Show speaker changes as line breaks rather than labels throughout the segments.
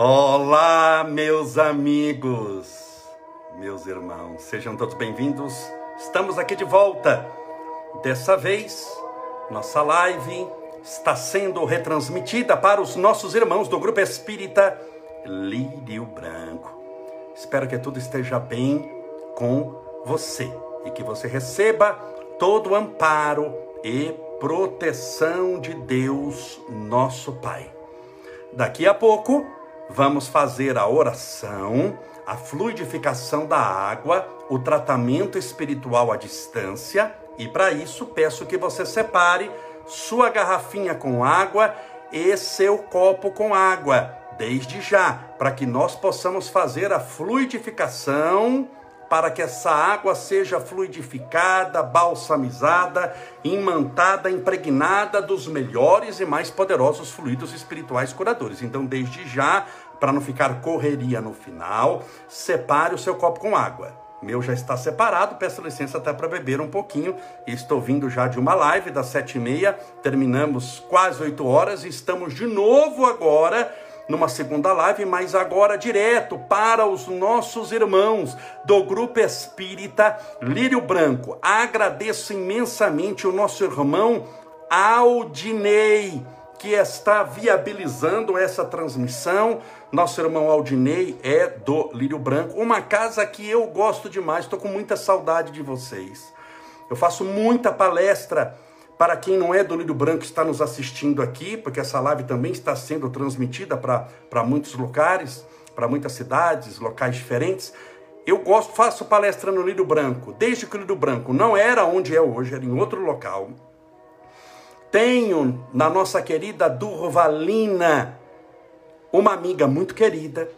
Olá, meus amigos, meus irmãos, sejam todos bem-vindos. Estamos aqui de volta. Dessa vez, nossa live está sendo retransmitida para os nossos irmãos do Grupo Espírita Lírio Branco. Espero que tudo esteja bem com você e que você receba todo o amparo e proteção de Deus, nosso Pai. Daqui a pouco, vamos fazer a oração, a fluidificação da água, o tratamento espiritual à distância, e para isso peço que você separe sua garrafinha com água e seu copo com água, desde já, para que nós possamos fazer a fluidificação para que essa água seja fluidificada, balsamizada, imantada, impregnada dos melhores e mais poderosos fluidos espirituais curadores. Então, desde já, para não ficar correria no final, separe o seu copo com água. Meu já está separado, peço licença até para beber um pouquinho. Estou vindo já de uma live das sete e meia, terminamos quase oito horas e estamos de novo agora numa segunda live, mas agora direto para os nossos irmãos do Grupo Espírita Lírio Branco. Agradeço imensamente o nosso irmão Aldinei, que está viabilizando essa transmissão. Nosso irmão Aldinei é do Lírio Branco, uma casa que eu gosto demais, estou com muita saudade de vocês. Eu faço muita palestra para quem não é do Lírio Branco está nos assistindo aqui, porque essa live também está sendo transmitida para muitos lugares, para muitas cidades, locais diferentes. Eu gosto, faço palestra no Lírio Branco, desde que o Lírio Branco não era onde é hoje, era em outro local. Tenho na nossa querida Durvalina uma amiga muito querida,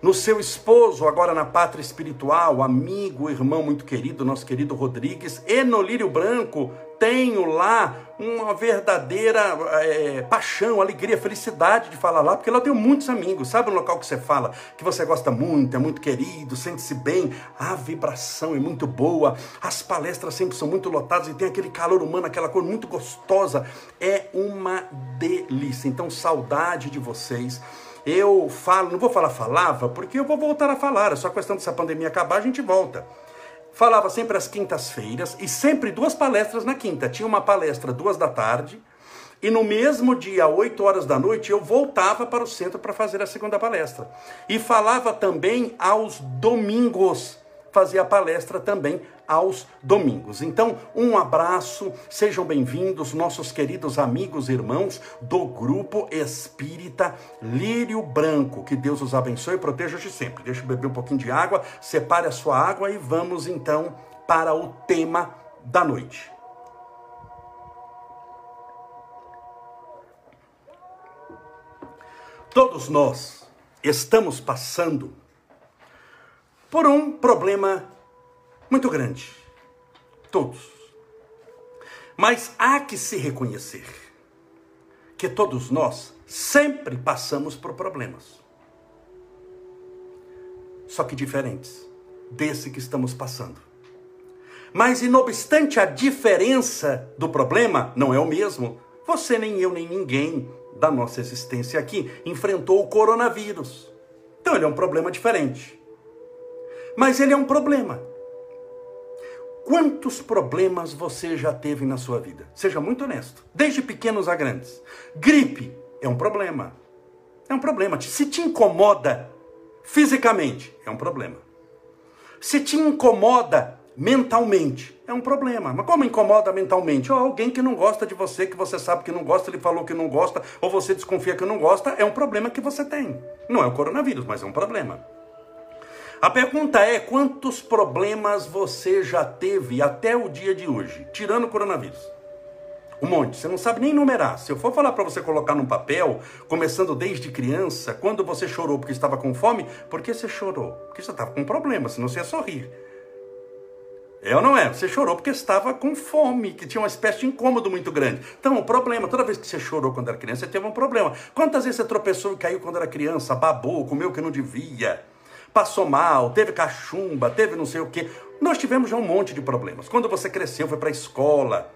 no seu esposo, agora na pátria espiritual, amigo, irmão muito querido, nosso querido Rodrigues, e no Lírio Branco, tenho lá uma verdadeira é, paixão, alegria, felicidade de falar lá, porque lá eu tenho muitos amigos. Sabe um local que você fala que você gosta muito, é muito querido, sente-se bem, a vibração é muito boa, as palestras sempre são muito lotadas e tem aquele calor humano, aquela cor muito gostosa. É uma delícia. Então, saudade de vocês. Eu falo, não vou falar falava, porque eu vou voltar a falar. É só questão dessa pandemia acabar, a gente volta falava sempre às quintas-feiras e sempre duas palestras na quinta. Tinha uma palestra duas da tarde e no mesmo dia, oito horas da noite, eu voltava para o centro para fazer a segunda palestra. E falava também aos domingos fazia palestra também aos domingos. Então, um abraço, sejam bem-vindos, nossos queridos amigos e irmãos do Grupo Espírita Lírio Branco. Que Deus os abençoe e proteja de sempre. Deixa eu beber um pouquinho de água, separe a sua água e vamos então para o tema da noite. Todos nós estamos passando por um problema muito grande. Todos. Mas há que se reconhecer que todos nós sempre passamos por problemas. Só que diferentes desse que estamos passando. Mas, inobstante a diferença do problema, não é o mesmo. Você, nem eu, nem ninguém da nossa existência aqui enfrentou o coronavírus. Então, ele é um problema diferente. Mas ele é um problema. Quantos problemas você já teve na sua vida? Seja muito honesto, desde pequenos a grandes. Gripe é um problema. É um problema. Se te incomoda fisicamente, é um problema. Se te incomoda mentalmente, é um problema. Mas como incomoda mentalmente? Ou alguém que não gosta de você, que você sabe que não gosta, ele falou que não gosta, ou você desconfia que não gosta, é um problema que você tem. Não é o coronavírus, mas é um problema. A pergunta é: quantos problemas você já teve até o dia de hoje, tirando o coronavírus? Um monte, você não sabe nem numerar. Se eu for falar para você colocar num papel, começando desde criança, quando você chorou porque estava com fome, por que você chorou? Porque você estava com um problema, senão você ia sorrir. É ou não é? Você chorou porque estava com fome, que tinha uma espécie de incômodo muito grande. Então, o problema, toda vez que você chorou quando era criança, você teve um problema. Quantas vezes você tropeçou e caiu quando era criança, babou, comeu o que não devia? Passou mal, teve cachumba, teve não sei o quê. Nós tivemos já um monte de problemas. Quando você cresceu, foi para a escola,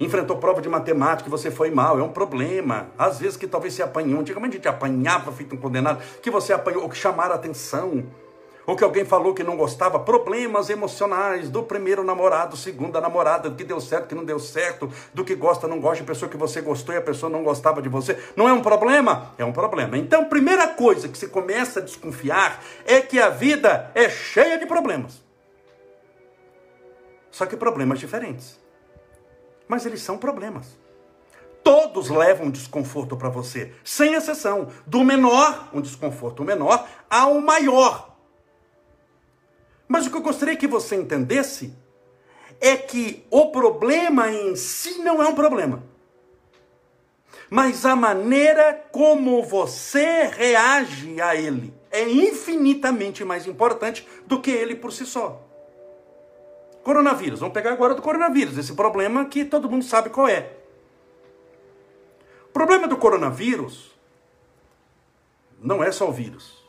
enfrentou prova de matemática e você foi mal, é um problema. Às vezes que talvez você apanhou, antigamente a gente apanhava feito um condenado, que você apanhou, ou que chamaram a atenção, ou que alguém falou que não gostava, problemas emocionais do primeiro namorado, do segundo namorada, do que deu certo, que não deu certo, do que gosta, não gosta, a pessoa que você gostou e a pessoa não gostava de você. Não é um problema? É um problema. Então, primeira coisa que você começa a desconfiar é que a vida é cheia de problemas. Só que problemas diferentes mas eles são problemas. Todos levam desconforto para você, sem exceção, do menor, um desconforto menor, ao maior. Mas o que eu gostaria que você entendesse é que o problema em si não é um problema. Mas a maneira como você reage a ele é infinitamente mais importante do que ele por si só. Coronavírus, vamos pegar agora do coronavírus, esse problema que todo mundo sabe qual é. O problema do coronavírus não é só o vírus.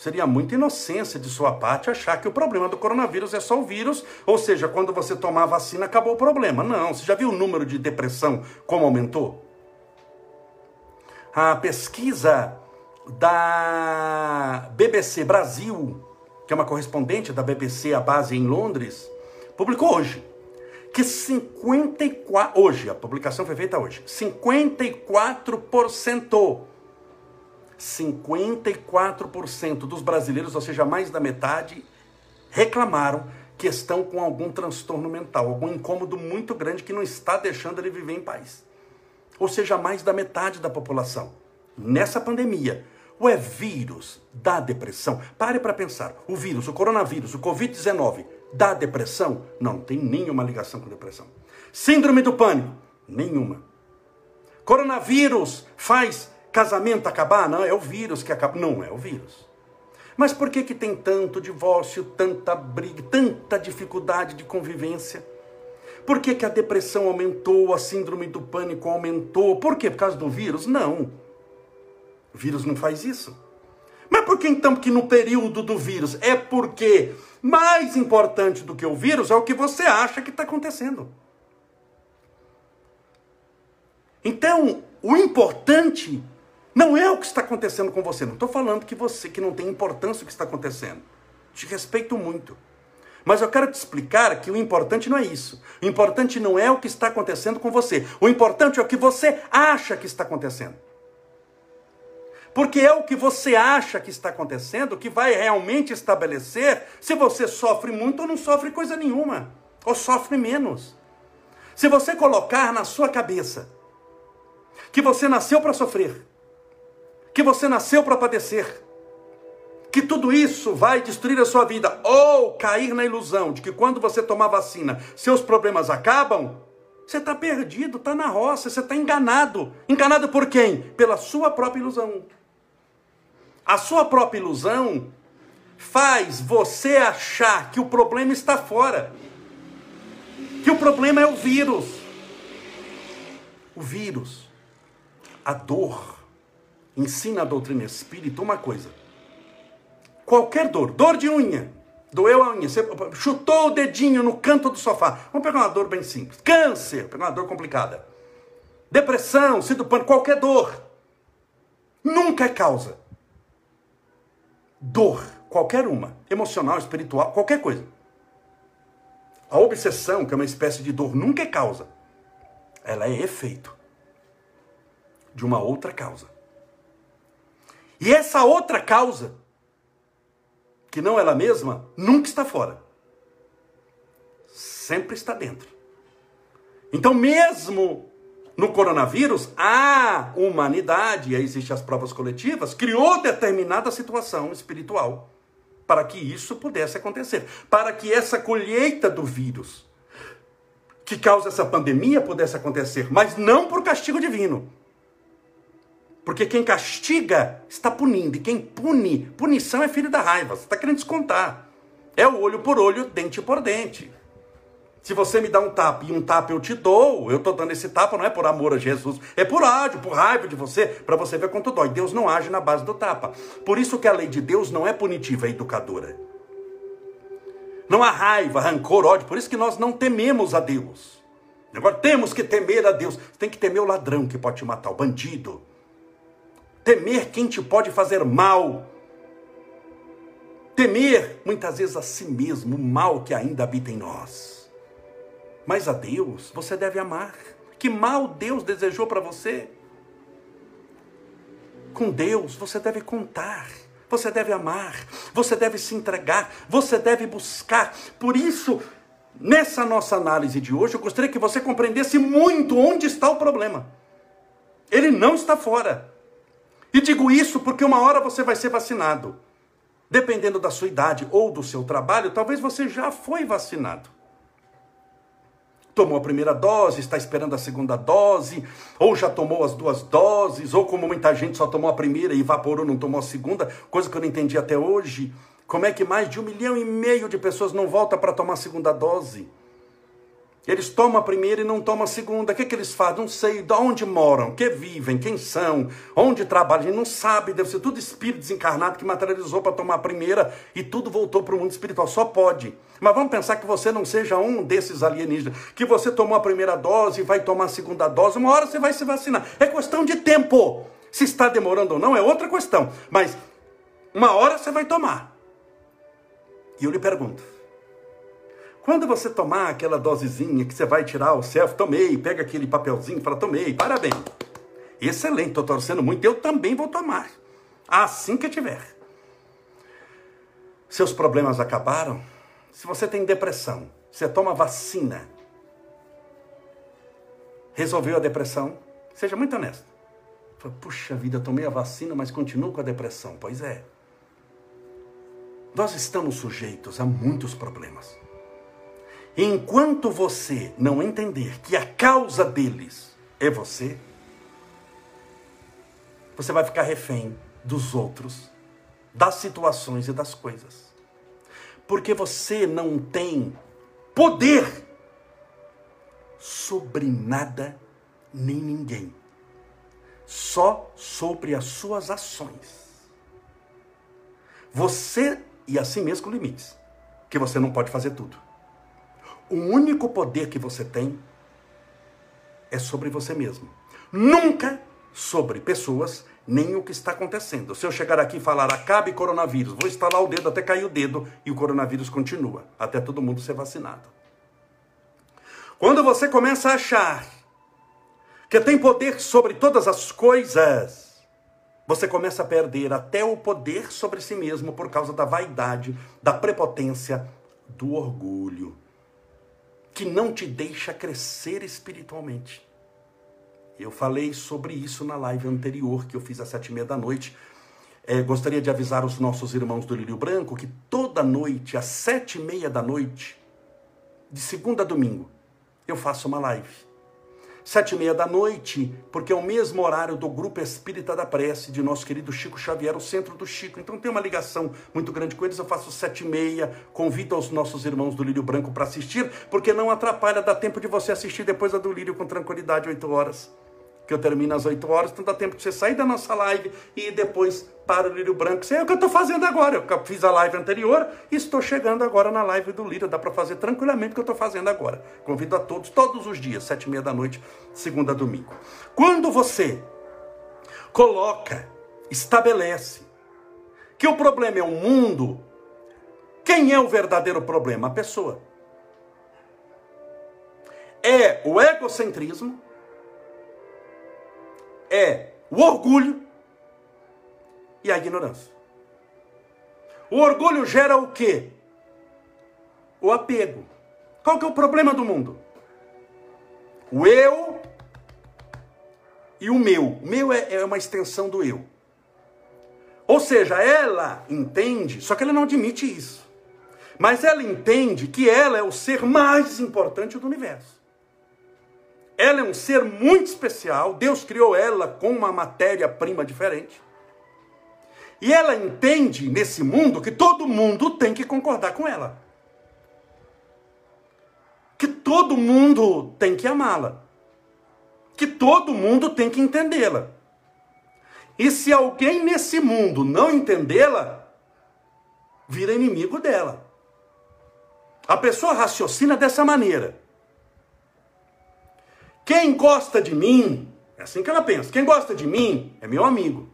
Seria muita inocência de sua parte achar que o problema do coronavírus é só o vírus, ou seja, quando você tomar a vacina acabou o problema. Não, você já viu o número de depressão como aumentou? A pesquisa da BBC Brasil, que é uma correspondente da BBC, a base em Londres, publicou hoje, que 54, hoje, a publicação foi feita hoje, 54%, 54% dos brasileiros, ou seja, mais da metade, reclamaram que estão com algum transtorno mental, algum incômodo muito grande que não está deixando ele viver em paz. Ou seja, mais da metade da população. Nessa pandemia, ou é vírus da depressão? Pare para pensar. O vírus, o coronavírus, o Covid-19 da depressão? Não, não tem nenhuma ligação com depressão. Síndrome do pânico? Nenhuma. Coronavírus faz casamento acabar? Não, é o vírus que acaba. Não é o vírus. Mas por que, que tem tanto divórcio, tanta briga, tanta dificuldade de convivência? Por que, que a depressão aumentou, a síndrome do pânico aumentou? Por quê? Por causa do vírus? Não. O vírus não faz isso. Mas por que então que no período do vírus? É porque mais importante do que o vírus é o que você acha que está acontecendo. Então, o importante não é o que está acontecendo com você. Não estou falando que você que não tem importância o que está acontecendo. Te respeito muito. Mas eu quero te explicar que o importante não é isso. O importante não é o que está acontecendo com você. O importante é o que você acha que está acontecendo. Porque é o que você acha que está acontecendo que vai realmente estabelecer se você sofre muito ou não sofre coisa nenhuma, ou sofre menos. Se você colocar na sua cabeça que você nasceu para sofrer, que você nasceu para padecer, que tudo isso vai destruir a sua vida, ou cair na ilusão de que quando você tomar vacina, seus problemas acabam, você está perdido, está na roça, você está enganado. Enganado por quem? Pela sua própria ilusão. A sua própria ilusão faz você achar que o problema está fora. Que o problema é o vírus. O vírus, a dor, ensina a doutrina espírita uma coisa. Qualquer dor, dor de unha, doeu a unha, você chutou o dedinho no canto do sofá. Vamos pegar uma dor bem simples. Câncer, pegar uma dor complicada. Depressão, do pânico, qualquer dor. Nunca é causa dor, qualquer uma, emocional, espiritual, qualquer coisa. A obsessão, que é uma espécie de dor, nunca é causa. Ela é efeito de uma outra causa. E essa outra causa, que não é ela mesma, nunca está fora. Sempre está dentro. Então, mesmo no coronavírus, a humanidade, aí existem as provas coletivas, criou determinada situação espiritual para que isso pudesse acontecer, para que essa colheita do vírus que causa essa pandemia pudesse acontecer, mas não por castigo divino. Porque quem castiga está punindo, e quem pune, punição é filho da raiva, você está querendo descontar. É o olho por olho, dente por dente. Se você me dá um tapa e um tapa eu te dou, eu estou dando esse tapa não é por amor a Jesus, é por ódio, por raiva de você, para você ver quanto dói. Deus não age na base do tapa. Por isso que a lei de Deus não é punitiva, é educadora. Não há raiva, rancor, ódio. Por isso que nós não tememos a Deus. Agora temos que temer a Deus. Tem que temer o ladrão que pode te matar, o bandido. Temer quem te pode fazer mal. Temer muitas vezes a si mesmo, o mal que ainda habita em nós. Mas a Deus você deve amar. Que mal Deus desejou para você? Com Deus você deve contar. Você deve amar, você deve se entregar, você deve buscar. Por isso, nessa nossa análise de hoje, eu gostaria que você compreendesse muito onde está o problema. Ele não está fora. E digo isso porque uma hora você vai ser vacinado. Dependendo da sua idade ou do seu trabalho, talvez você já foi vacinado tomou a primeira dose, está esperando a segunda dose, ou já tomou as duas doses, ou como muita gente só tomou a primeira e evaporou, não tomou a segunda, coisa que eu não entendi até hoje. Como é que mais de um milhão e meio de pessoas não volta para tomar a segunda dose? Eles tomam a primeira e não tomam a segunda. O que, é que eles fazem? Não sei de onde moram, que vivem, quem são, onde trabalham. A não sabe, deve ser tudo espírito desencarnado que materializou para tomar a primeira e tudo voltou para o mundo espiritual. Só pode. Mas vamos pensar que você não seja um desses alienígenas, que você tomou a primeira dose e vai tomar a segunda dose. Uma hora você vai se vacinar. É questão de tempo. Se está demorando ou não é outra questão. Mas uma hora você vai tomar. E eu lhe pergunto. Quando você tomar aquela dosezinha que você vai tirar o selfie, tomei, pega aquele papelzinho e fala, tomei, parabéns. Excelente, estou torcendo muito, eu também vou tomar. Assim que tiver. Seus problemas acabaram? Se você tem depressão, você toma vacina. Resolveu a depressão? Seja muito honesto. Puxa vida, tomei a vacina, mas continuo com a depressão. Pois é. Nós estamos sujeitos a muitos problemas. Enquanto você não entender que a causa deles é você, você vai ficar refém dos outros, das situações e das coisas. Porque você não tem poder sobre nada nem ninguém, só sobre as suas ações. Você e assim mesmo com limites, que você não pode fazer tudo. O único poder que você tem é sobre você mesmo. Nunca sobre pessoas, nem o que está acontecendo. Se eu chegar aqui e falar acabe coronavírus, vou estalar o dedo até cair o dedo e o coronavírus continua, até todo mundo ser vacinado. Quando você começa a achar que tem poder sobre todas as coisas, você começa a perder até o poder sobre si mesmo por causa da vaidade, da prepotência, do orgulho que não te deixa crescer espiritualmente. Eu falei sobre isso na live anterior que eu fiz às sete e meia da noite. É, gostaria de avisar os nossos irmãos do Lírio Branco que toda noite, às sete e meia da noite, de segunda a domingo, eu faço uma live sete e meia da noite, porque é o mesmo horário do Grupo Espírita da Prece, de nosso querido Chico Xavier, o centro do Chico. Então tem uma ligação muito grande com eles, eu faço sete e meia, convido os nossos irmãos do Lírio Branco para assistir, porque não atrapalha, dá tempo de você assistir depois a do Lírio com tranquilidade, oito horas que eu termino às 8 horas, então dá tempo de você sair da nossa live e depois para o Lírio Branco. Isso é o que eu estou fazendo agora. Eu fiz a live anterior e estou chegando agora na live do Lírio. Dá para fazer tranquilamente o que eu estou fazendo agora. Convido a todos, todos os dias, sete e meia da noite, segunda a domingo. Quando você coloca, estabelece que o problema é o mundo, quem é o verdadeiro problema? A pessoa. É o egocentrismo, é o orgulho e a ignorância. O orgulho gera o quê? O apego. Qual que é o problema do mundo? O eu e o meu. O meu é, é uma extensão do eu. Ou seja, ela entende, só que ela não admite isso. Mas ela entende que ela é o ser mais importante do universo. Ela é um ser muito especial. Deus criou ela com uma matéria-prima diferente. E ela entende nesse mundo que todo mundo tem que concordar com ela. Que todo mundo tem que amá-la. Que todo mundo tem que entendê-la. E se alguém nesse mundo não entendê-la, vira inimigo dela. A pessoa raciocina dessa maneira. Quem gosta de mim, é assim que ela pensa, quem gosta de mim é meu amigo.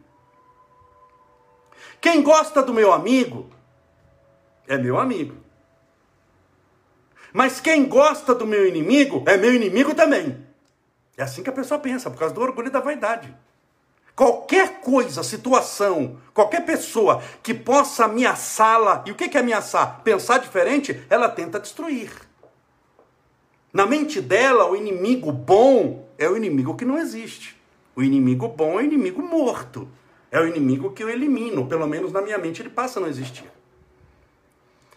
Quem gosta do meu amigo é meu amigo. Mas quem gosta do meu inimigo é meu inimigo também. É assim que a pessoa pensa, por causa do orgulho e da vaidade. Qualquer coisa, situação, qualquer pessoa que possa ameaçá-la, e o que é ameaçar? Pensar diferente, ela tenta destruir. Na mente dela, o inimigo bom é o inimigo que não existe. O inimigo bom é o inimigo morto. É o inimigo que eu elimino, pelo menos na minha mente ele passa a não existir.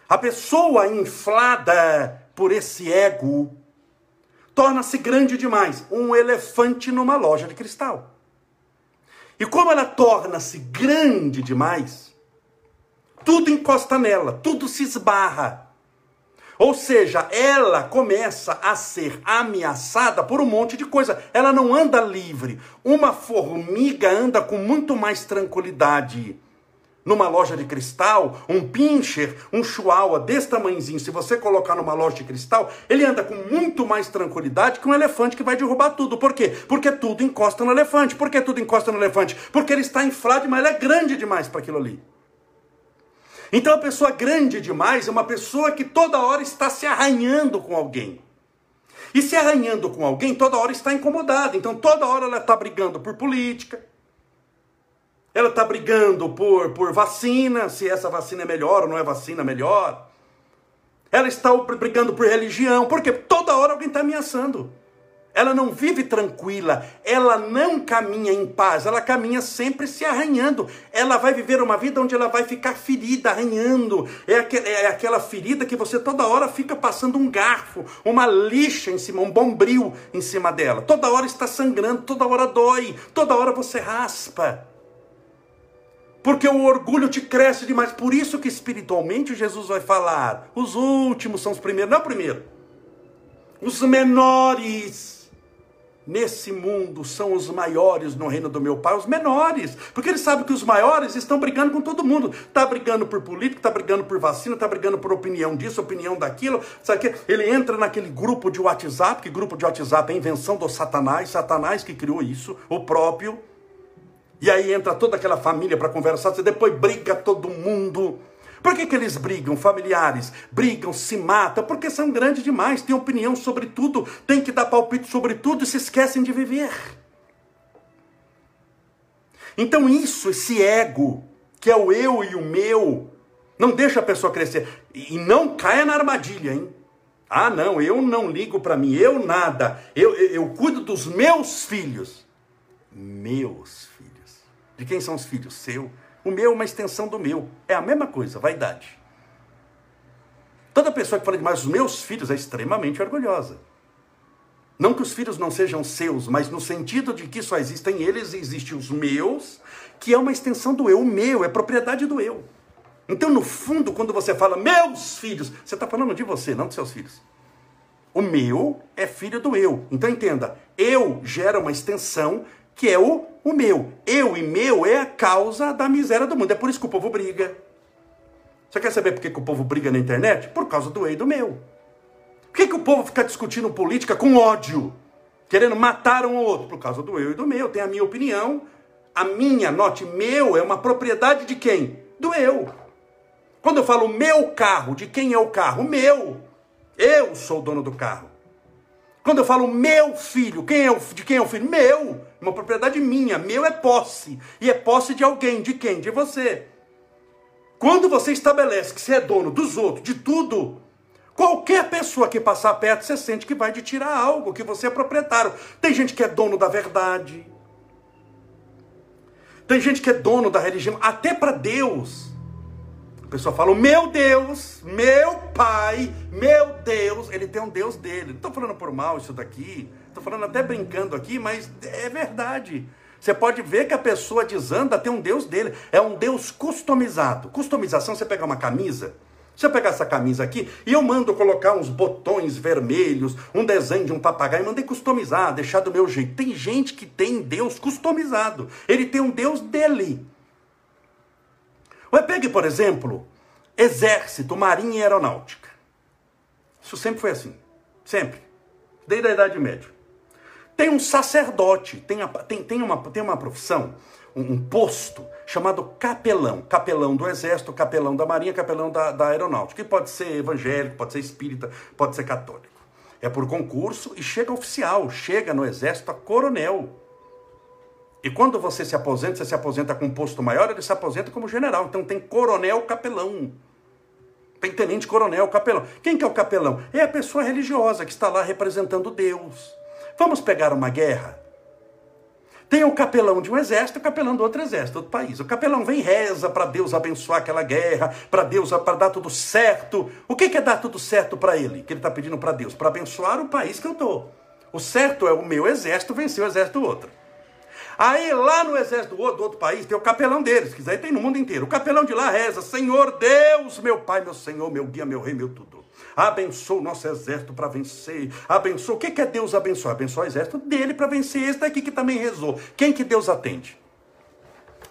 A pessoa inflada por esse ego torna-se grande demais, um elefante numa loja de cristal. E como ela torna-se grande demais, tudo encosta nela, tudo se esbarra. Ou seja, ela começa a ser ameaçada por um monte de coisa. Ela não anda livre. Uma formiga anda com muito mais tranquilidade numa loja de cristal, um pincher, um chihuahua desse tamanhozinho, se você colocar numa loja de cristal, ele anda com muito mais tranquilidade que um elefante que vai derrubar tudo. Por quê? Porque tudo encosta no elefante. Por que tudo encosta no elefante? Porque ele está inflado, mas ele é grande demais para aquilo ali. Então a pessoa grande demais é uma pessoa que toda hora está se arranhando com alguém. E se arranhando com alguém, toda hora está incomodada. Então toda hora ela está brigando por política, ela está brigando por, por vacina, se essa vacina é melhor ou não é vacina melhor. Ela está brigando por religião, porque toda hora alguém está ameaçando. Ela não vive tranquila, ela não caminha em paz, ela caminha sempre se arranhando. Ela vai viver uma vida onde ela vai ficar ferida, arranhando. É, é aquela ferida que você toda hora fica passando um garfo, uma lixa em cima, um bombril em cima dela. Toda hora está sangrando, toda hora dói, toda hora você raspa. Porque o orgulho te cresce demais. Por isso que espiritualmente Jesus vai falar: os últimos são os primeiros, não é o primeiro. Os menores nesse mundo são os maiores no reino do meu pai, os menores. Porque ele sabe que os maiores estão brigando com todo mundo. Está brigando por política, está brigando por vacina, está brigando por opinião disso, opinião daquilo. Sabe que ele entra naquele grupo de WhatsApp, que grupo de WhatsApp é invenção do Satanás, Satanás que criou isso, o próprio. E aí entra toda aquela família para conversar, e depois briga todo mundo. Por que, que eles brigam? Familiares brigam, se matam, porque são grandes demais, têm opinião sobre tudo, têm que dar palpite sobre tudo e se esquecem de viver. Então, isso, esse ego, que é o eu e o meu, não deixa a pessoa crescer. E não caia na armadilha, hein? Ah, não, eu não ligo para mim, eu nada. Eu, eu, eu cuido dos meus filhos. Meus de quem são os filhos? Seu. O meu é uma extensão do meu. É a mesma coisa, vaidade. Toda pessoa que fala demais os meus filhos é extremamente orgulhosa. Não que os filhos não sejam seus, mas no sentido de que só existem eles e existem os meus, que é uma extensão do eu. O meu é propriedade do eu. Então, no fundo, quando você fala meus filhos, você está falando de você, não dos seus filhos. O meu é filho do eu. Então entenda, eu gera uma extensão que é o, o meu. Eu e meu é a causa da miséria do mundo. É por isso que o povo briga. Você quer saber por que, que o povo briga na internet? Por causa do eu e do meu. Por que, que o povo fica discutindo política com ódio? Querendo matar um ou outro? Por causa do eu e do meu. Tem a minha opinião. A minha, note, meu é uma propriedade de quem? Do eu. Quando eu falo meu carro, de quem é o carro? Meu. Eu sou o dono do carro. Quando eu falo meu filho, quem é o, de quem é o filho? Meu, uma propriedade minha, meu é posse. E é posse de alguém, de quem? De você. Quando você estabelece que você é dono dos outros, de tudo, qualquer pessoa que passar perto, você sente que vai te tirar algo, que você é proprietário. Tem gente que é dono da verdade. Tem gente que é dono da religião, até para Deus pessoa fala, meu Deus, meu pai, meu Deus, ele tem um Deus dele. Não estou falando por mal isso daqui, estou falando até brincando aqui, mas é verdade. Você pode ver que a pessoa desanda tem um Deus dele, é um Deus customizado. Customização, você pegar uma camisa, se eu pegar essa camisa aqui e eu mando colocar uns botões vermelhos, um desenho de um papagaio, mandei customizar, deixar do meu jeito. Tem gente que tem Deus customizado. Ele tem um Deus dele. Mas pegue, por exemplo, exército, marinha e aeronáutica. Isso sempre foi assim. Sempre. Desde a Idade Média. Tem um sacerdote, tem, a, tem, tem, uma, tem uma profissão, um, um, posto chamado capelão. Capelão do exército, capelão da marinha, capelão da, da aeronáutica. Que pode ser evangélico, pode ser espírita, pode ser católico. É por concurso e chega oficial, chega no exército a coronel. E quando você se aposenta, você se aposenta com um posto maior, ele se aposenta como general. Então tem coronel capelão. Tem tenente coronel capelão. Quem que é o capelão? É a pessoa religiosa que está lá representando Deus. Vamos pegar uma guerra. Tem o capelão de um exército e o capelão do outro exército, outro país. O capelão vem reza para Deus abençoar aquela guerra, para Deus dar tudo certo. O que, que é dar tudo certo para ele? Que ele está pedindo para Deus? Para abençoar o país que eu estou. O certo é o meu exército vencer o exército do outro. Aí lá no exército do outro, do outro país tem o capelão deles, que quiser tem no mundo inteiro. O capelão de lá reza: Senhor Deus, meu Pai, meu Senhor, meu guia, meu rei, meu tudo. Abençoa o nosso exército para vencer. Abençoa. O que é Deus abençoar? Abençoa o exército dele para vencer esse daqui que também rezou. Quem que Deus atende?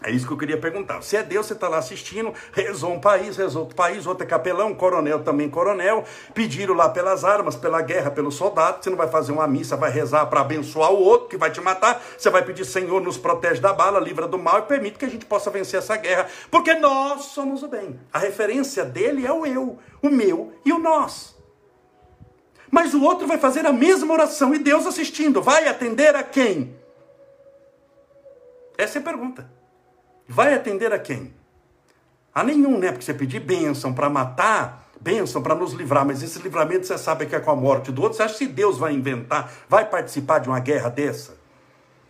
É isso que eu queria perguntar. Se é Deus, você está lá assistindo, rezou um país, rezou outro país, outro é capelão, coronel também coronel, pediram lá pelas armas, pela guerra, pelos soldados. Você não vai fazer uma missa, vai rezar para abençoar o outro que vai te matar. Você vai pedir, Senhor, nos protege da bala, livra do mal e permite que a gente possa vencer essa guerra, porque nós somos o bem. A referência dele é o eu, o meu e o nós. Mas o outro vai fazer a mesma oração e Deus assistindo, vai atender a quem? Essa é a pergunta. Vai atender a quem? A nenhum, né? Porque você pedir bênção para matar, bênção para nos livrar, mas esse livramento você sabe que é com a morte do outro. Você acha que Deus vai inventar, vai participar de uma guerra dessa?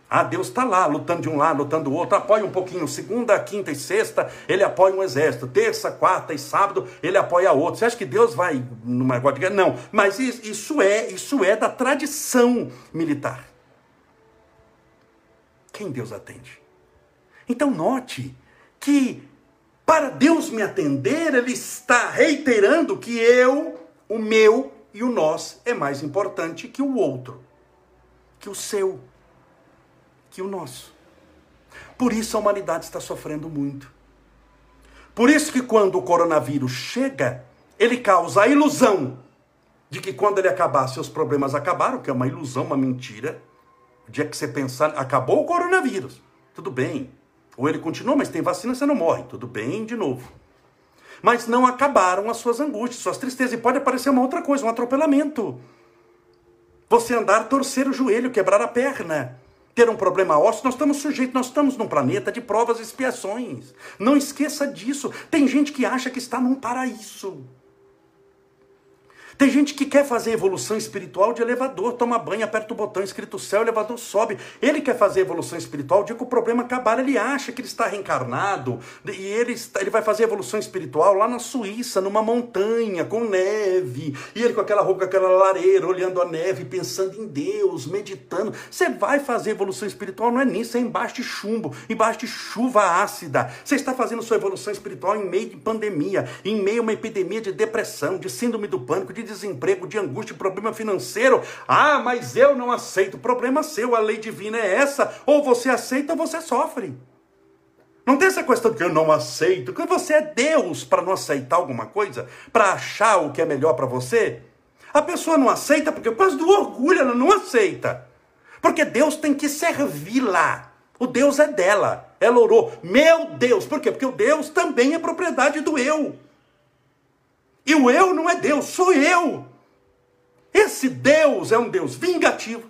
Ah, Deus está lá, lutando de um lado, lutando do outro, apoia um pouquinho. Segunda, quinta e sexta, ele apoia um exército. Terça, quarta e sábado, ele apoia outro. Você acha que Deus vai numa negócio de guerra? Não, mas isso é, isso é da tradição militar. Quem Deus atende? Então note que para Deus me atender, ele está reiterando que eu, o meu e o nós é mais importante que o outro, que o seu, que o nosso. Por isso a humanidade está sofrendo muito. Por isso que quando o coronavírus chega, ele causa a ilusão de que quando ele acabar, seus problemas acabaram, que é uma ilusão, uma mentira. O dia que você pensar, acabou o coronavírus, tudo bem, ou ele continua, mas tem vacina, você não morre. Tudo bem, de novo. Mas não acabaram as suas angústias, suas tristezas. E pode aparecer uma outra coisa, um atropelamento. Você andar, torcer o joelho, quebrar a perna. Ter um problema ósseo, nós estamos sujeitos, nós estamos num planeta de provas e expiações. Não esqueça disso. Tem gente que acha que está num paraíso. Tem gente que quer fazer evolução espiritual de elevador, toma banho, aperta o botão escrito céu, o elevador sobe. Ele quer fazer evolução espiritual, dia que o problema acabar, ele acha que ele está reencarnado e ele, está, ele vai fazer evolução espiritual lá na Suíça, numa montanha, com neve, e ele com aquela roupa, com aquela lareira, olhando a neve, pensando em Deus, meditando. Você vai fazer evolução espiritual, não é nisso, é embaixo de chumbo, embaixo de chuva ácida. Você está fazendo sua evolução espiritual em meio de pandemia, em meio a uma epidemia de depressão, de síndrome do pânico, de desemprego, de angústia, problema financeiro. Ah, mas eu não aceito. Problema seu, a lei divina é essa. Ou você aceita ou você sofre. Não tem essa questão de que eu não aceito, que você é Deus para não aceitar alguma coisa, para achar o que é melhor para você. A pessoa não aceita porque por causa do orgulho ela não aceita. Porque Deus tem que servi-la. O Deus é dela. Ela orou, meu Deus. Por quê? Porque o Deus também é propriedade do eu. E o eu não é Deus, sou eu. Esse Deus é um Deus vingativo.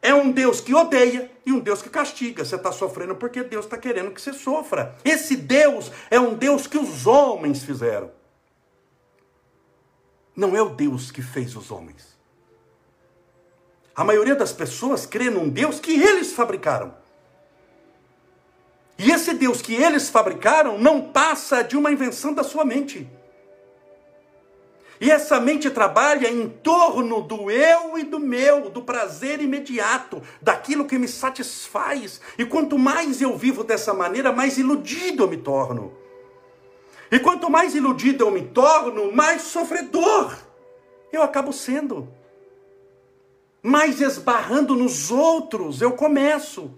É um Deus que odeia e um Deus que castiga. Você está sofrendo porque Deus está querendo que você sofra. Esse Deus é um Deus que os homens fizeram. Não é o Deus que fez os homens. A maioria das pessoas crê num Deus que eles fabricaram. E esse Deus que eles fabricaram não passa de uma invenção da sua mente. E essa mente trabalha em torno do eu e do meu, do prazer imediato, daquilo que me satisfaz. E quanto mais eu vivo dessa maneira, mais iludido eu me torno. E quanto mais iludido eu me torno, mais sofredor eu acabo sendo. Mais esbarrando nos outros eu começo.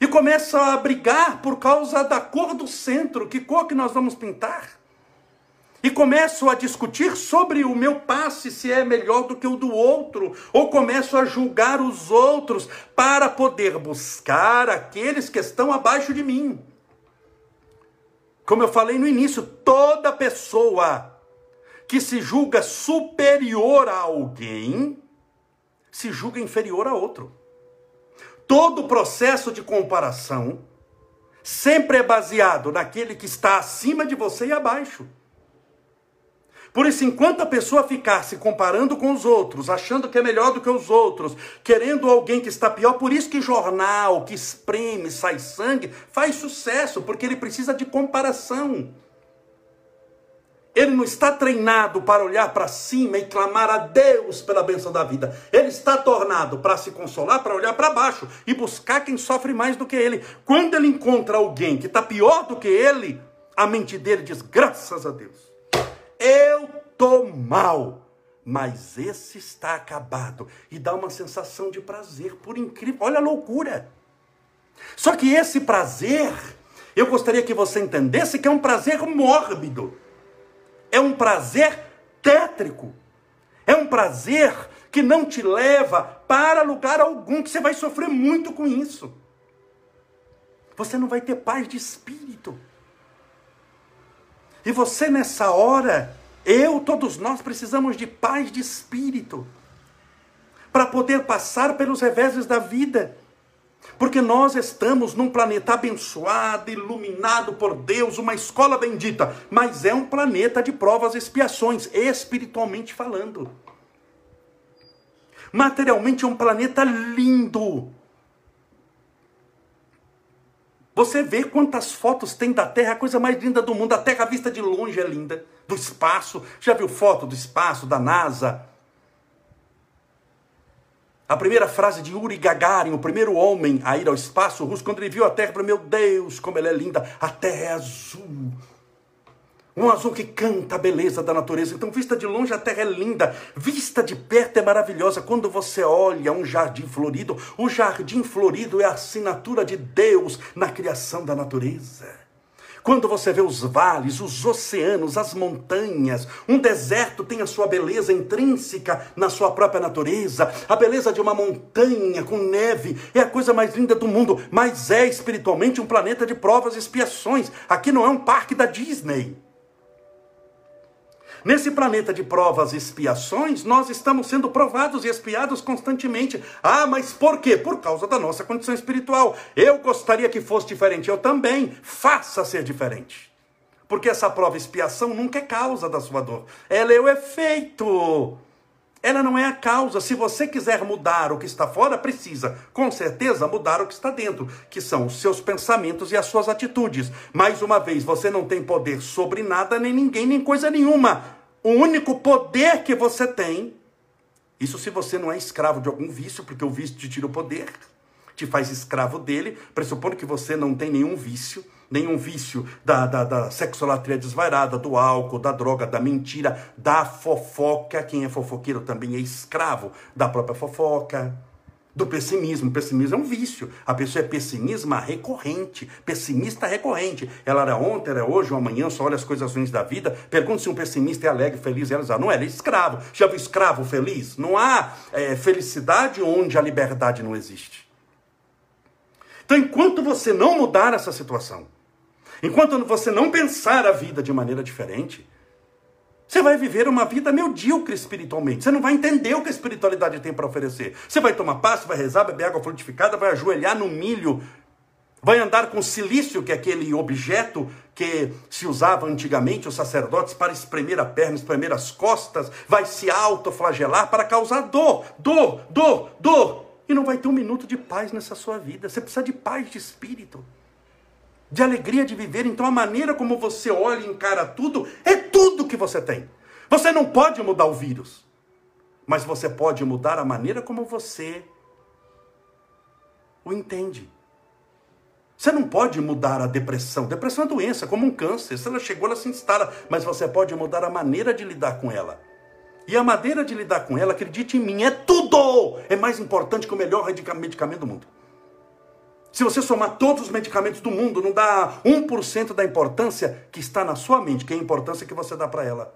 E começa a brigar por causa da cor do centro, que cor que nós vamos pintar. e começo a discutir sobre o meu passe se é melhor do que o do outro, ou começo a julgar os outros para poder buscar aqueles que estão abaixo de mim. Como eu falei no início, toda pessoa que se julga superior a alguém se julga inferior a outro. Todo processo de comparação sempre é baseado naquele que está acima de você e abaixo. Por isso, enquanto a pessoa ficar se comparando com os outros, achando que é melhor do que os outros, querendo alguém que está pior, por isso que jornal que espreme, sai sangue, faz sucesso, porque ele precisa de comparação. Ele não está treinado para olhar para cima e clamar a Deus pela bênção da vida. Ele está tornado para se consolar, para olhar para baixo e buscar quem sofre mais do que ele. Quando ele encontra alguém que está pior do que ele, a mente dele diz: graças a Deus. Eu tô mal, mas esse está acabado e dá uma sensação de prazer, por incrível. Olha a loucura. Só que esse prazer, eu gostaria que você entendesse que é um prazer mórbido. É um prazer tétrico. É um prazer que não te leva para lugar algum, que você vai sofrer muito com isso. Você não vai ter paz de espírito. E você nessa hora, eu, todos nós precisamos de paz de espírito para poder passar pelos reveses da vida. Porque nós estamos num planeta abençoado, iluminado por Deus, uma escola bendita, mas é um planeta de provas e expiações, espiritualmente falando. Materialmente é um planeta lindo, você vê quantas fotos tem da Terra, a coisa mais linda do mundo. A Terra vista de longe é linda. Do espaço. Já viu foto do espaço, da NASA? A primeira frase de Yuri Gagarin, o primeiro homem a ir ao espaço russo, quando ele viu a Terra, falou: Meu Deus, como ela é linda! A Terra é azul. Um azul que canta a beleza da natureza. Então, vista de longe, a terra é linda. Vista de perto é maravilhosa. Quando você olha um jardim florido, o jardim florido é a assinatura de Deus na criação da natureza. Quando você vê os vales, os oceanos, as montanhas, um deserto tem a sua beleza intrínseca na sua própria natureza. A beleza de uma montanha com neve é a coisa mais linda do mundo, mas é espiritualmente um planeta de provas e expiações. Aqui não é um parque da Disney. Nesse planeta de provas e expiações, nós estamos sendo provados e expiados constantemente. Ah, mas por quê? Por causa da nossa condição espiritual. Eu gostaria que fosse diferente, eu também. Faça ser diferente. Porque essa prova expiação nunca é causa da sua dor, ela é o efeito. Ela não é a causa. Se você quiser mudar o que está fora, precisa, com certeza, mudar o que está dentro, que são os seus pensamentos e as suas atitudes. Mais uma vez, você não tem poder sobre nada, nem ninguém, nem coisa nenhuma. O único poder que você tem, isso se você não é escravo de algum vício, porque o vício te tira o poder, te faz escravo dele, pressupondo que você não tem nenhum vício, nenhum vício da, da, da sexolatria desvairada, do álcool, da droga, da mentira, da fofoca. Quem é fofoqueiro também é escravo da própria fofoca do pessimismo. O pessimismo é um vício. A pessoa é pessimisma recorrente, pessimista recorrente. Ela era ontem, era hoje, ou amanhã, só olha as coisas ruins da vida. Pergunta se um pessimista é alegre, feliz, realizado. Não é, ele é escravo. Já viu escravo feliz? Não há é, felicidade onde a liberdade não existe. Então, enquanto você não mudar essa situação, enquanto você não pensar a vida de maneira diferente, você vai viver uma vida medíocre espiritualmente. Você não vai entender o que a espiritualidade tem para oferecer. Você vai tomar passo, vai rezar, beber água frutificada, vai ajoelhar no milho, vai andar com silício, que é aquele objeto que se usava antigamente os sacerdotes para espremer a perna, espremer as costas, vai se autoflagelar para causar dor, dor, dor, dor. E não vai ter um minuto de paz nessa sua vida. Você precisa de paz de espírito de alegria de viver. Então a maneira como você olha e encara tudo é tudo que você tem. Você não pode mudar o vírus, mas você pode mudar a maneira como você o entende. Você não pode mudar a depressão. Depressão é doença, como um câncer. Se ela chegou, ela se instala. Mas você pode mudar a maneira de lidar com ela. E a maneira de lidar com ela, acredite em mim, é tudo! É mais importante que o melhor medicamento do mundo. Se você somar todos os medicamentos do mundo, não dá 1% da importância que está na sua mente, que é a importância que você dá para ela.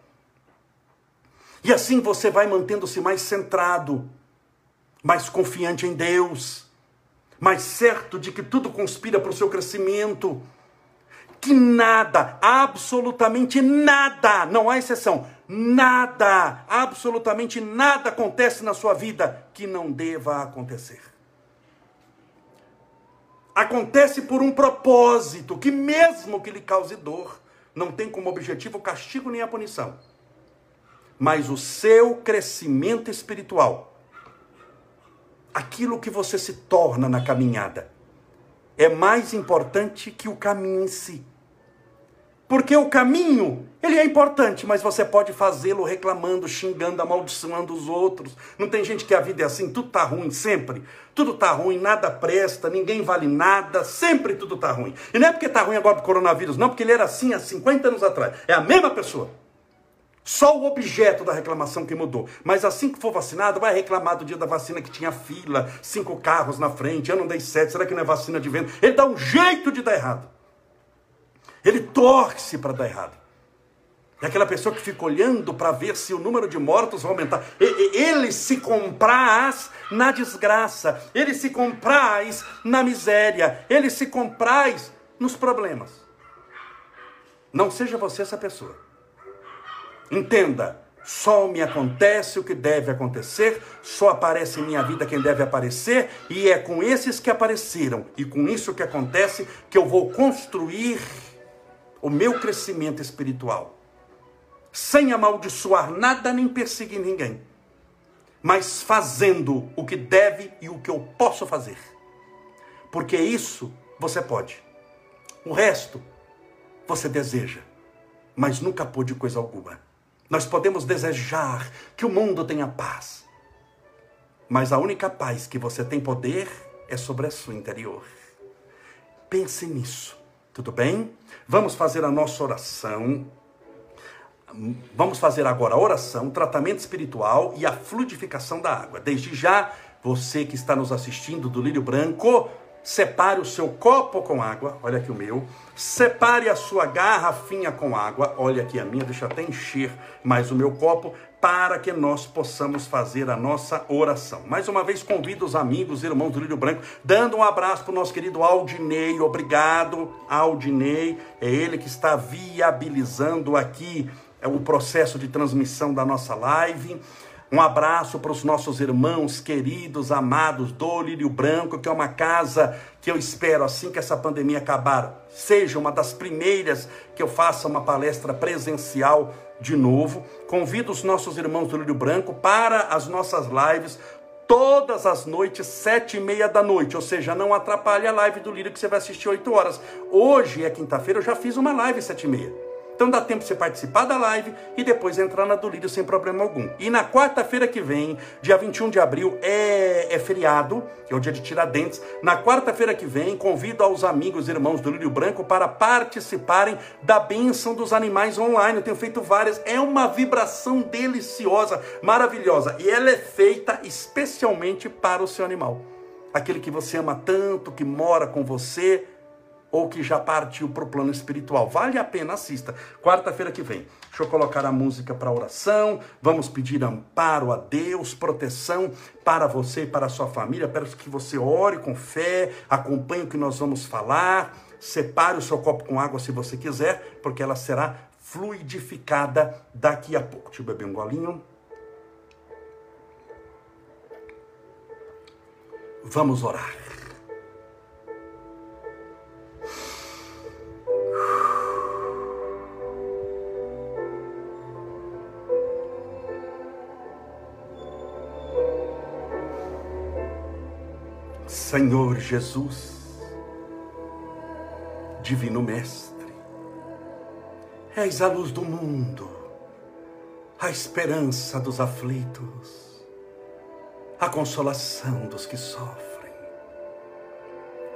E assim você vai mantendo-se mais centrado, mais confiante em Deus, mais certo de que tudo conspira para o seu crescimento. Que nada, absolutamente nada, não há exceção, nada, absolutamente nada acontece na sua vida que não deva acontecer acontece por um propósito que, mesmo que lhe cause dor, não tem como objetivo o castigo nem a punição, mas o seu crescimento espiritual, aquilo que você se torna na caminhada, é mais importante que o caminho em si. Porque o caminho, ele é importante, mas você pode fazê-lo reclamando, xingando, amaldiçoando os outros. Não tem gente que a vida é assim, tudo tá ruim sempre. Tudo tá ruim, nada presta, ninguém vale nada, sempre tudo tá ruim. E não é porque tá ruim agora do coronavírus, não, porque ele era assim há 50 anos atrás. É a mesma pessoa. Só o objeto da reclamação que mudou. Mas assim que for vacinado, vai reclamar do dia da vacina que tinha fila, cinco carros na frente, eu não dei sete, será que não é vacina de vento? Ele dá um jeito de dar errado. Ele torce para dar errado. É aquela pessoa que fica olhando para ver se o número de mortos vai aumentar. Ele se compraz na desgraça, ele se compraz na miséria, ele se compraz nos problemas. Não seja você essa pessoa. Entenda, só me acontece o que deve acontecer, só aparece em minha vida quem deve aparecer, e é com esses que apareceram e com isso que acontece que eu vou construir o meu crescimento espiritual, sem amaldiçoar nada nem perseguir ninguém, mas fazendo o que deve e o que eu posso fazer. Porque isso você pode. O resto você deseja, mas nunca pôde coisa alguma. Nós podemos desejar que o mundo tenha paz, mas a única paz que você tem poder é sobre a sua interior. Pense nisso. Tudo bem? Vamos fazer a nossa oração. Vamos fazer agora a oração, tratamento espiritual e a fluidificação da água. Desde já, você que está nos assistindo do Lírio Branco, separe o seu copo com água, olha aqui o meu. Separe a sua garrafinha com água, olha aqui a minha, deixa até encher mais o meu copo para que nós possamos fazer a nossa oração. Mais uma vez, convido os amigos, irmãos do Lírio Branco, dando um abraço para o nosso querido Aldinei. Obrigado, Aldinei. É ele que está viabilizando aqui é, o processo de transmissão da nossa live. Um abraço para os nossos irmãos queridos, amados do Lírio Branco, que é uma casa que eu espero, assim que essa pandemia acabar, seja uma das primeiras que eu faça uma palestra presencial de novo. Convido os nossos irmãos do Lírio Branco para as nossas lives todas as noites, sete e meia da noite, ou seja, não atrapalhe a live do Lírio que você vai assistir oito horas. Hoje é quinta-feira, eu já fiz uma live sete e meia. Então dá tempo de você participar da live e depois entrar na do Lírio sem problema algum. E na quarta-feira que vem, dia 21 de abril, é, é feriado, é o dia de Tiradentes. Na quarta-feira que vem, convido aos amigos e irmãos do Lírio Branco para participarem da bênção dos animais online. Eu tenho feito várias. É uma vibração deliciosa, maravilhosa. E ela é feita especialmente para o seu animal. Aquele que você ama tanto, que mora com você, ou que já partiu para o plano espiritual. Vale a pena, assista. Quarta-feira que vem. Deixa eu colocar a música para oração. Vamos pedir amparo a Deus, proteção para você e para a sua família. Peço que você ore com fé, acompanhe o que nós vamos falar. Separe o seu copo com água se você quiser, porque ela será fluidificada daqui a pouco. Deixa eu beber um golinho. Vamos orar. Senhor Jesus, Divino Mestre, és a luz do mundo, a esperança dos aflitos, a consolação dos que sofrem.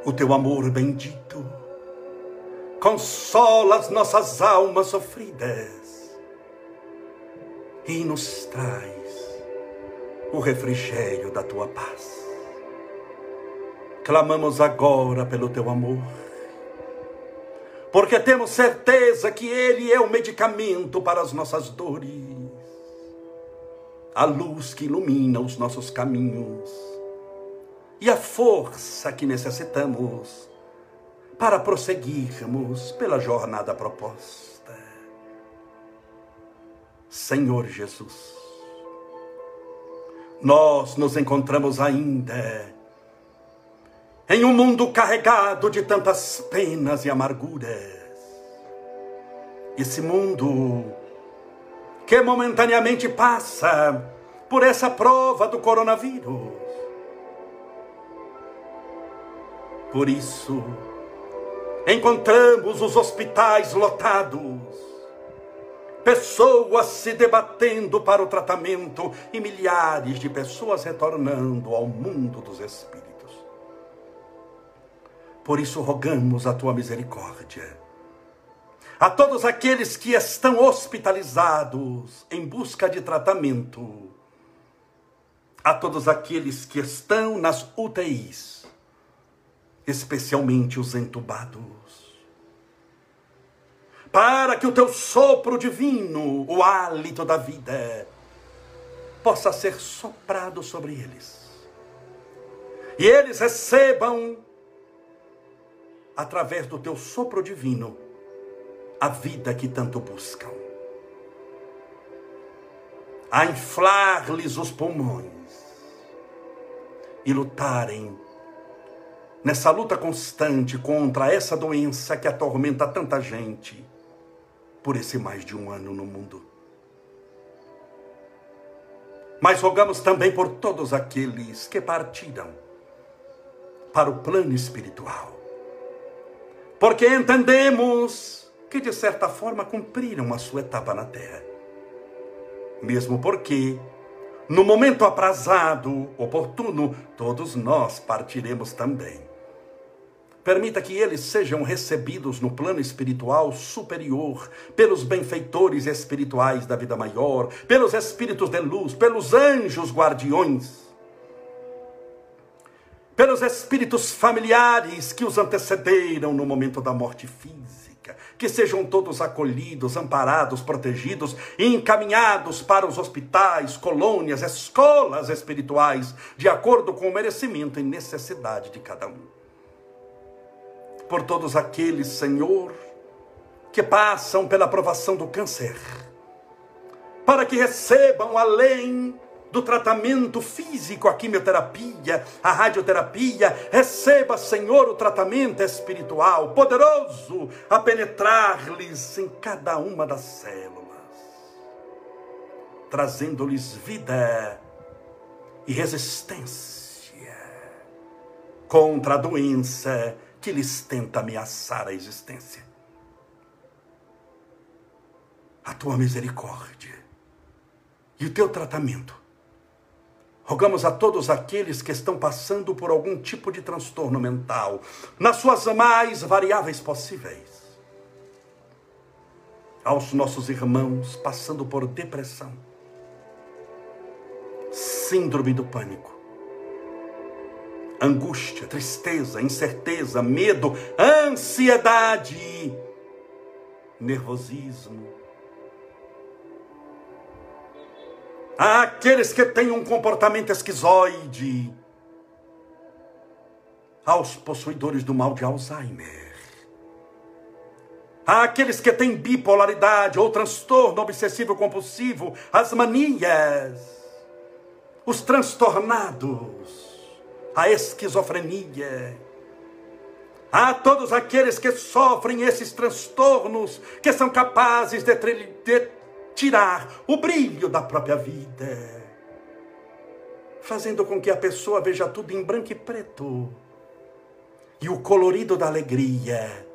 O teu amor bendito consola as nossas almas sofridas e nos traz o refrigério da tua paz. Clamamos agora pelo teu amor. Porque temos certeza que Ele é o medicamento para as nossas dores, a luz que ilumina os nossos caminhos e a força que necessitamos para prosseguirmos pela jornada proposta. Senhor Jesus, nós nos encontramos ainda em um mundo carregado de tantas penas e amarguras. Esse mundo que momentaneamente passa por essa prova do coronavírus. Por isso, encontramos os hospitais lotados, pessoas se debatendo para o tratamento e milhares de pessoas retornando ao mundo dos espíritos. Por isso rogamos a tua misericórdia. A todos aqueles que estão hospitalizados em busca de tratamento, a todos aqueles que estão nas UTIs, especialmente os entubados, para que o teu sopro divino, o hálito da vida, possa ser soprado sobre eles. E eles recebam através do teu sopro divino, a vida que tanto buscam. A inflar-lhes os pulmões e lutarem nessa luta constante contra essa doença que atormenta tanta gente por esse mais de um ano no mundo. Mas rogamos também por todos aqueles que partiram para o plano espiritual porque entendemos que de certa forma cumpriram a sua etapa na terra. Mesmo porque, no momento aprazado, oportuno, todos nós partiremos também. Permita que eles sejam recebidos no plano espiritual superior, pelos benfeitores espirituais da vida maior, pelos espíritos de luz, pelos anjos guardiões pelos espíritos familiares que os antecederam no momento da morte física, que sejam todos acolhidos, amparados, protegidos e encaminhados para os hospitais, colônias, escolas espirituais, de acordo com o merecimento e necessidade de cada um. Por todos aqueles, Senhor, que passam pela provação do câncer, para que recebam além do tratamento físico, a quimioterapia, a radioterapia. Receba, Senhor, o tratamento espiritual poderoso a penetrar-lhes em cada uma das células, trazendo-lhes vida e resistência contra a doença que lhes tenta ameaçar a existência. A tua misericórdia e o teu tratamento Rogamos a todos aqueles que estão passando por algum tipo de transtorno mental, nas suas mais variáveis possíveis. Aos nossos irmãos passando por depressão, síndrome do pânico, angústia, tristeza, incerteza, medo, ansiedade, nervosismo, àqueles que têm um comportamento esquizoide, aos possuidores do mal de Alzheimer, àqueles que têm bipolaridade ou transtorno obsessivo compulsivo, as manias, os transtornados, a esquizofrenia, a todos aqueles que sofrem esses transtornos, que são capazes de, de tirar o brilho da própria vida, fazendo com que a pessoa veja tudo em branco e preto. E o colorido da alegria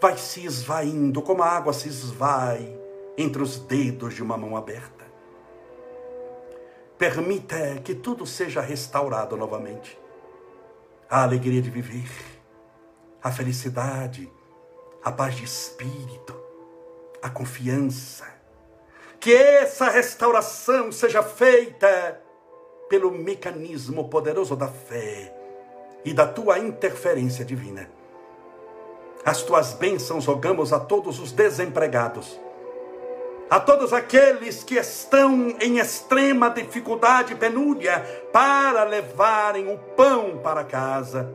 vai se esvaindo como a água se esvai entre os dedos de uma mão aberta. Permita que tudo seja restaurado novamente. A alegria de viver, a felicidade, a paz de espírito, a confiança, que essa restauração seja feita pelo mecanismo poderoso da fé e da tua interferência divina. As tuas bênçãos rogamos a todos os desempregados, a todos aqueles que estão em extrema dificuldade e penúria para levarem o pão para casa,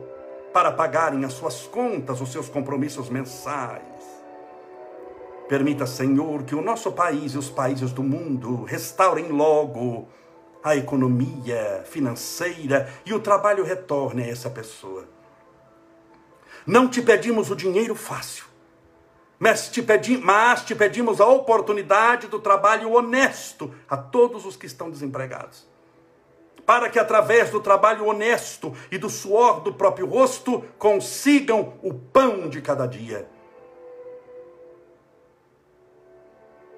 para pagarem as suas contas, os seus compromissos mensais. Permita, Senhor, que o nosso país e os países do mundo restaurem logo a economia financeira e o trabalho retorne a essa pessoa. Não te pedimos o dinheiro fácil, mas te, pedi, mas te pedimos a oportunidade do trabalho honesto a todos os que estão desempregados. Para que através do trabalho honesto e do suor do próprio rosto consigam o pão de cada dia.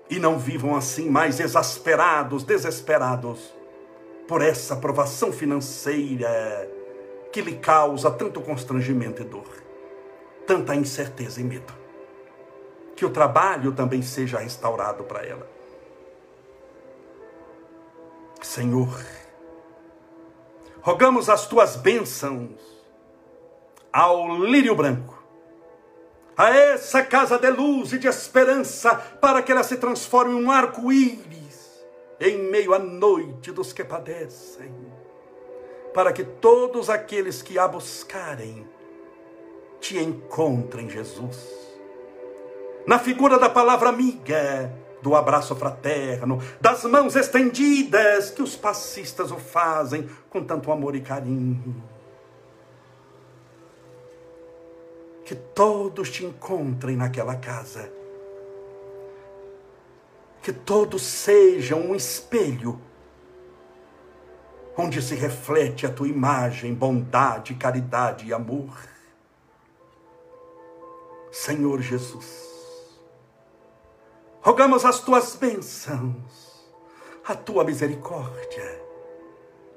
E não vivam assim mais exasperados, desesperados por essa aprovação financeira que lhe causa tanto constrangimento e dor, tanta incerteza e medo. Que o trabalho também seja restaurado para ela. Senhor, rogamos as tuas bênçãos ao lírio branco, a essa casa de luz e de esperança, para que ela se transforme em um arco-íris em meio à noite dos que padecem, para que todos aqueles que a buscarem te encontrem, Jesus. Na figura da palavra amiga, do abraço fraterno, das mãos estendidas que os passistas o fazem com tanto amor e carinho. Que todos te encontrem naquela casa que todos sejam um espelho onde se reflete a tua imagem, bondade, caridade e amor. Senhor Jesus, rogamos as tuas bênçãos, a tua misericórdia,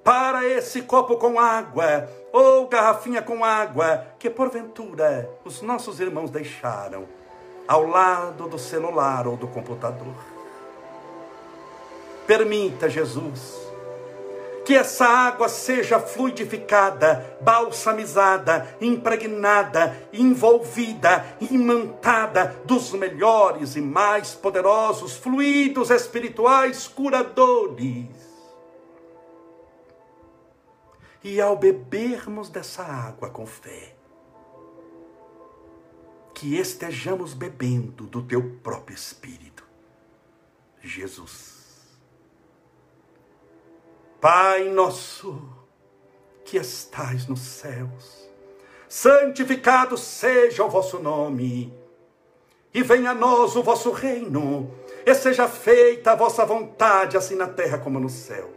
para esse copo com água ou garrafinha com água que porventura os nossos irmãos deixaram ao lado do celular ou do computador. Permita, Jesus, que essa água seja fluidificada, balsamizada, impregnada, envolvida, imantada dos melhores e mais poderosos fluidos espirituais curadores. E ao bebermos dessa água com fé, que estejamos bebendo do teu próprio Espírito, Jesus. Pai nosso, que estais nos céus, santificado seja o vosso nome, e venha a nós o vosso reino, e seja feita a vossa vontade, assim na terra como no céu.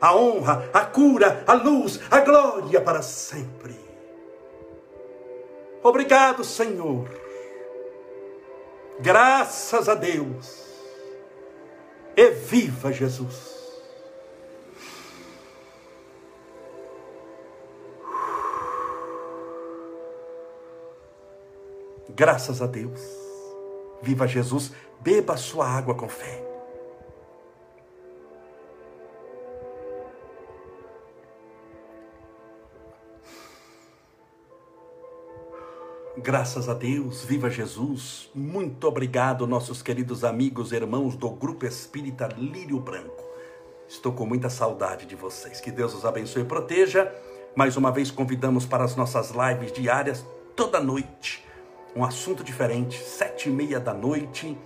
a honra, a cura, a luz, a glória para sempre. Obrigado, Senhor. Graças a Deus. E viva Jesus. Graças a Deus. Viva Jesus, beba a sua água com fé. Graças a Deus, viva Jesus. Muito obrigado, nossos queridos amigos e irmãos do Grupo Espírita Lírio Branco. Estou com muita saudade de vocês. Que Deus os abençoe e proteja. Mais uma vez convidamos para as nossas lives diárias toda noite um assunto diferente, sete e meia da noite,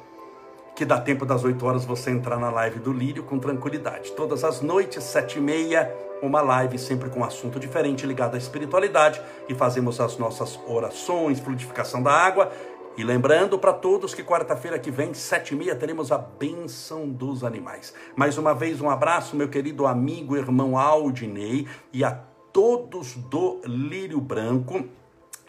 que dá tempo das oito horas você entrar na live do Lírio com tranquilidade. Todas as noites, sete e meia, uma live sempre com um assunto diferente ligado à espiritualidade e fazemos as nossas orações, fluidificação da água. E lembrando para todos que quarta-feira que vem, sete e meia, teremos a bênção dos animais. Mais uma vez, um abraço, meu querido amigo, irmão Aldinei, e a todos do Lírio Branco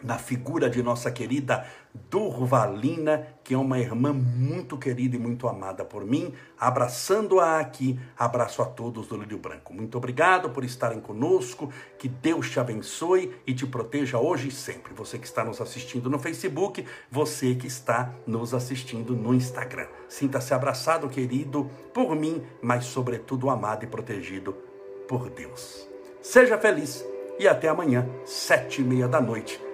na figura de nossa querida Durvalina, que é uma irmã muito querida e muito amada por mim, abraçando-a aqui, abraço a todos do Lírio Branco. Muito obrigado por estarem conosco, que Deus te abençoe e te proteja hoje e sempre. Você que está nos assistindo no Facebook, você que está nos assistindo no Instagram. Sinta-se abraçado, querido, por mim, mas sobretudo amado e protegido por Deus. Seja feliz e até amanhã, sete e meia da noite